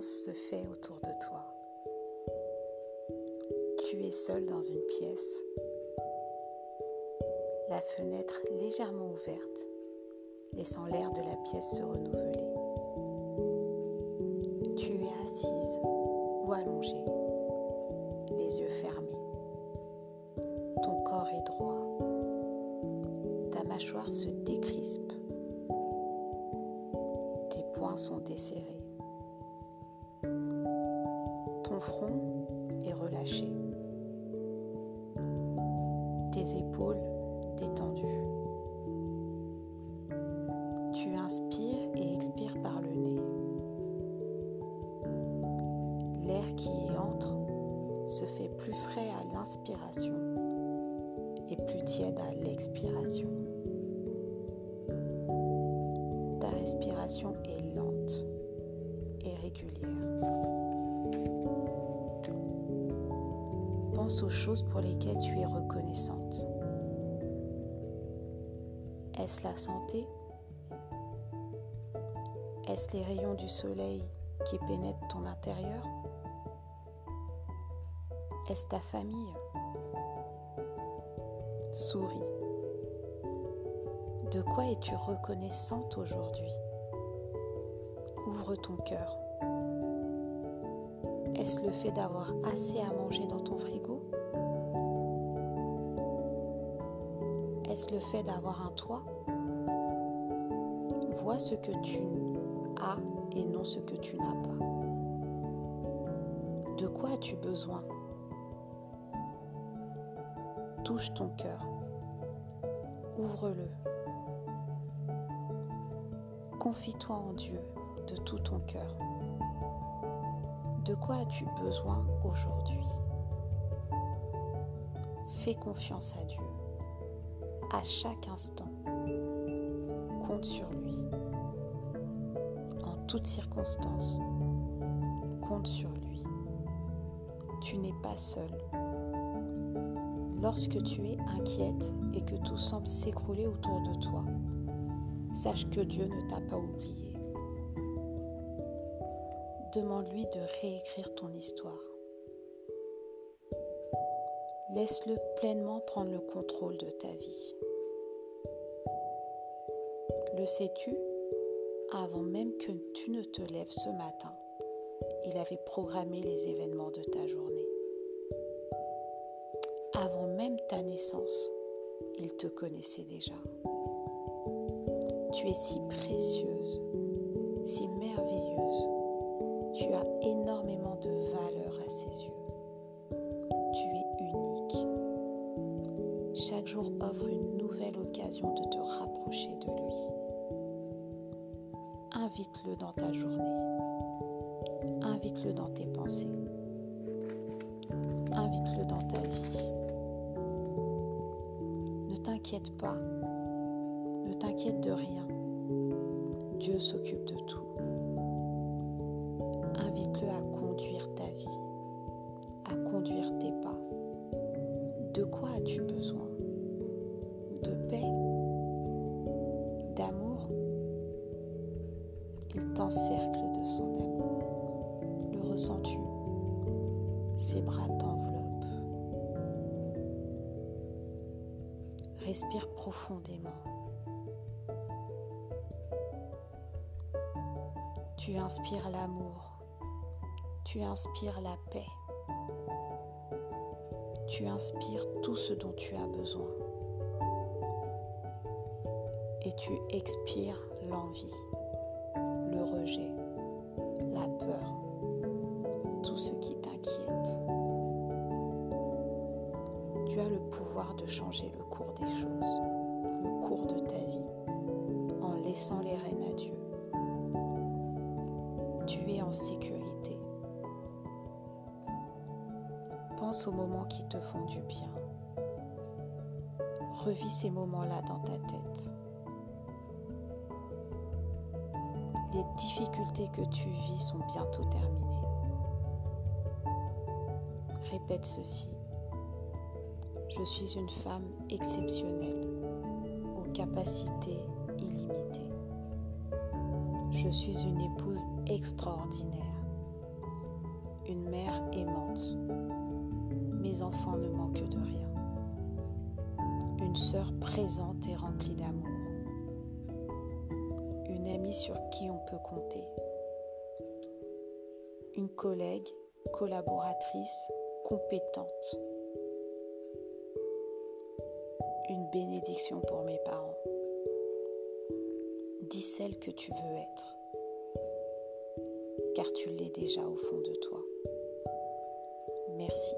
se fait autour de toi. Tu es seul dans une pièce, la fenêtre légèrement ouverte, laissant l'air de la pièce se renouveler. Tu es assise ou allongée, les yeux fermés. Ton corps est droit. Ta mâchoire se décrispe. Tes poings sont desserrés. Ton front est relâché. Tes épaules détendues. Tu inspires et expires par le nez. L'air qui y entre se fait plus frais à l'inspiration et plus tiède à l'expiration. Ta respiration est lente et régulière. Pense aux choses pour lesquelles tu es reconnaissante. Est-ce la santé? Est-ce les rayons du soleil qui pénètrent ton intérieur? Est-ce ta famille? Souris. De quoi es-tu reconnaissante aujourd'hui? Ouvre ton cœur. Est-ce le fait d'avoir assez à manger dans ton frigo? Est-ce le fait d'avoir un toit? Vois ce que tu as et non ce que tu n'as pas. De quoi as-tu besoin? Touche ton cœur. Ouvre-le. Confie-toi en Dieu de tout ton cœur. De quoi as-tu besoin aujourd'hui? Fais confiance à Dieu à chaque instant. Compte sur lui. En toutes circonstances, compte sur lui. Tu n'es pas seul. Lorsque tu es inquiète et que tout semble s'écrouler autour de toi, sache que Dieu ne t'a pas oublié. Demande-lui de réécrire ton histoire. Laisse-le pleinement prendre le contrôle de ta vie. Le sais-tu? Avant même que tu ne te lèves ce matin, il avait programmé les événements de ta journée. Avant même ta naissance, il te connaissait déjà. Tu es si précieuse, si merveilleuse. Tu as énormément de valeur à ses yeux. Tu es unique. Chaque jour offre une nouvelle occasion de te rapprocher de lui. Invite-le dans ta journée. Invite-le dans tes pensées. Invite-le dans ta vie. Ne t'inquiète pas. Ne t'inquiète de rien. Dieu s'occupe de tout. As-tu besoin De paix D'amour? Il t'encercle de son amour. Le ressens-tu? Ses bras t'enveloppent. Respire profondément. Tu inspires l'amour. Tu inspires la paix. Tu inspires tout ce dont tu as besoin. Et tu expires l'envie, le rejet, la peur, tout ce qui t'inquiète. Tu as le pouvoir de changer le cours des choses, le cours de ta vie, en laissant les rênes à Dieu. Pense aux moments qui te font du bien. Revis ces moments-là dans ta tête. Les difficultés que tu vis sont bientôt terminées. Répète ceci. Je suis une femme exceptionnelle, aux capacités illimitées. Je suis une épouse extraordinaire une mère aimante. Mes enfants ne manquent de rien. Une sœur présente et remplie d'amour. Une amie sur qui on peut compter. Une collègue, collaboratrice, compétente. Une bénédiction pour mes parents. Dis celle que tu veux être, car tu l'es déjà au fond de toi. Merci.